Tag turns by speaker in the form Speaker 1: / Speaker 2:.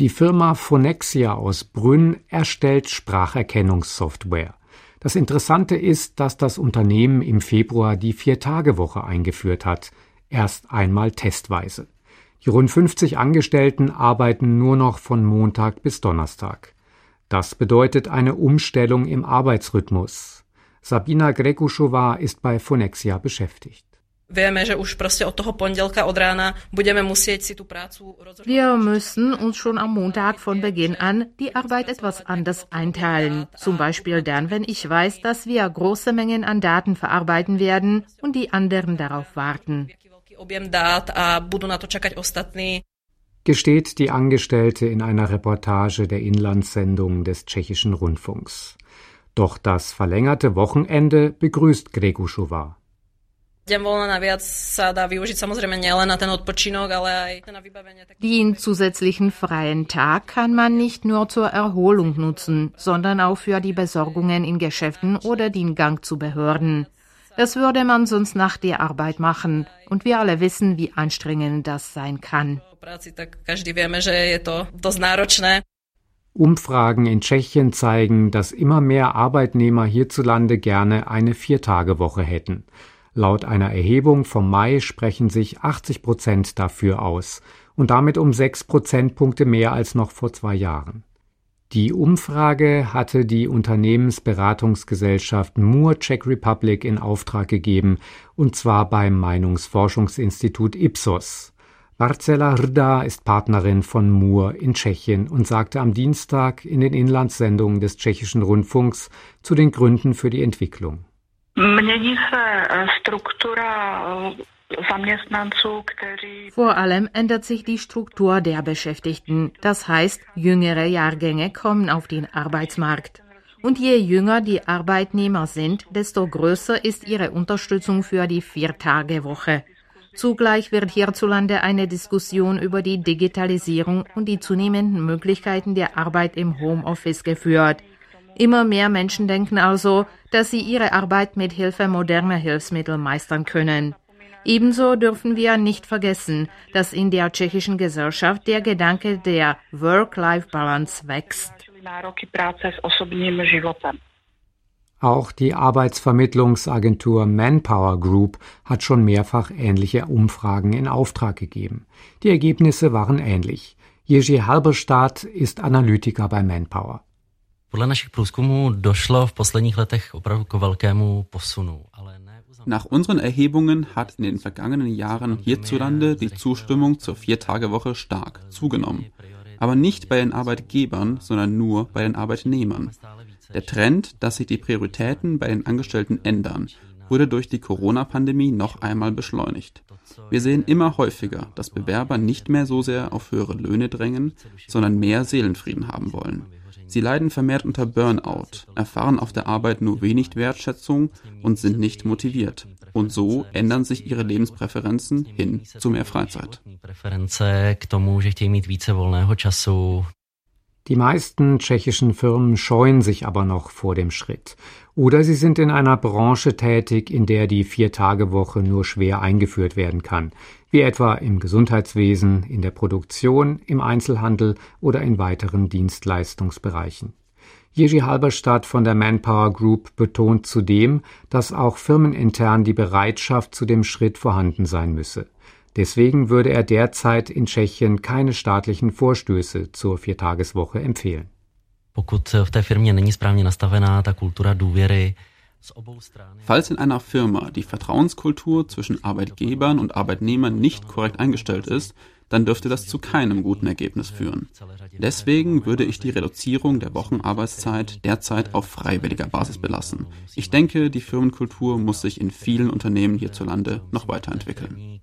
Speaker 1: Die Firma Phonexia aus Brünn erstellt Spracherkennungssoftware. Das Interessante ist, dass das Unternehmen im Februar die Vier-Tage-Woche eingeführt hat, erst einmal testweise. Die rund 50 Angestellten arbeiten nur noch von Montag bis Donnerstag. Das bedeutet eine Umstellung im Arbeitsrhythmus. Sabina Grekuschowa ist bei Phonexia beschäftigt.
Speaker 2: Wir müssen uns schon am Montag von Beginn an die Arbeit etwas anders einteilen. Zum Beispiel dann, wenn ich weiß, dass wir große Mengen an Daten verarbeiten werden und die anderen darauf warten.
Speaker 1: Gesteht die Angestellte in einer Reportage der Inlandssendung des tschechischen Rundfunks. Doch das verlängerte Wochenende begrüßt Gregušová.
Speaker 2: Den zusätzlichen freien Tag kann man nicht nur zur Erholung nutzen, sondern auch für die Besorgungen in Geschäften oder den Gang zu Behörden. Das würde man sonst nach der Arbeit machen und wir alle wissen, wie anstrengend das sein kann.
Speaker 1: Umfragen in Tschechien zeigen, dass immer mehr Arbeitnehmer hierzulande gerne eine Viertagewoche hätten. Laut einer Erhebung vom Mai sprechen sich 80 Prozent dafür aus und damit um sechs Prozentpunkte mehr als noch vor zwei Jahren. Die Umfrage hatte die Unternehmensberatungsgesellschaft Moore Czech Republic in Auftrag gegeben, und zwar beim Meinungsforschungsinstitut Ipsos. Marcela Rda ist Partnerin von Moore in Tschechien und sagte am Dienstag in den Inlandssendungen des tschechischen Rundfunks zu den Gründen für die Entwicklung.
Speaker 2: E, Vor allem ändert sich die Struktur der Beschäftigten. Das heißt, jüngere Jahrgänge kommen auf den Arbeitsmarkt. Und je jünger die Arbeitnehmer sind, desto größer ist ihre Unterstützung für die Viertagewoche. Zugleich wird hierzulande eine Diskussion über die Digitalisierung und die zunehmenden Möglichkeiten der Arbeit im Homeoffice geführt. Immer mehr Menschen denken also, dass sie ihre Arbeit mit Hilfe moderner Hilfsmittel meistern können. Ebenso dürfen wir nicht vergessen, dass in der tschechischen Gesellschaft der Gedanke der Work-Life-Balance wächst.
Speaker 1: Auch die Arbeitsvermittlungsagentur Manpower Group hat schon mehrfach ähnliche Umfragen in Auftrag gegeben. Die Ergebnisse waren ähnlich. Jerzy Halberstadt ist Analytiker bei Manpower.
Speaker 3: Podle našich průzkumů došlo v posledních letech opravdu k velkému posunu.
Speaker 4: Nach unseren Erhebungen hat in den vergangenen Jahren hierzulande die Zustimmung zur Viertagewoche stark zugenommen. Aber nicht bei den Arbeitgebern, sondern nur bei den Arbeitnehmern. Der Trend, dass sich die Prioritäten bei den Angestellten ändern, wurde durch die Corona-Pandemie noch einmal beschleunigt. Wir sehen immer häufiger, dass Bewerber nicht mehr so sehr auf höhere Löhne drängen, sondern mehr Seelenfrieden haben wollen. Sie leiden vermehrt unter Burnout, erfahren auf der Arbeit nur wenig Wertschätzung und sind nicht motiviert. Und so ändern sich ihre Lebenspräferenzen hin zu mehr Freizeit.
Speaker 1: Die meisten tschechischen Firmen scheuen sich aber noch vor dem Schritt. Oder sie sind in einer Branche tätig, in der die Vier-Tage-Woche nur schwer eingeführt werden kann, wie etwa im Gesundheitswesen, in der Produktion, im Einzelhandel oder in weiteren Dienstleistungsbereichen. Jerzy Halberstadt von der Manpower Group betont zudem, dass auch firmenintern die Bereitschaft zu dem Schritt vorhanden sein müsse. Deswegen würde er derzeit in Tschechien keine staatlichen Vorstöße zur Viertageswoche empfehlen.
Speaker 4: Falls in einer Firma die Vertrauenskultur zwischen Arbeitgebern und Arbeitnehmern nicht korrekt eingestellt ist, dann dürfte das zu keinem guten Ergebnis führen. Deswegen würde ich die Reduzierung der Wochenarbeitszeit derzeit auf freiwilliger Basis belassen. Ich denke, die Firmenkultur muss sich in vielen Unternehmen hierzulande noch weiterentwickeln.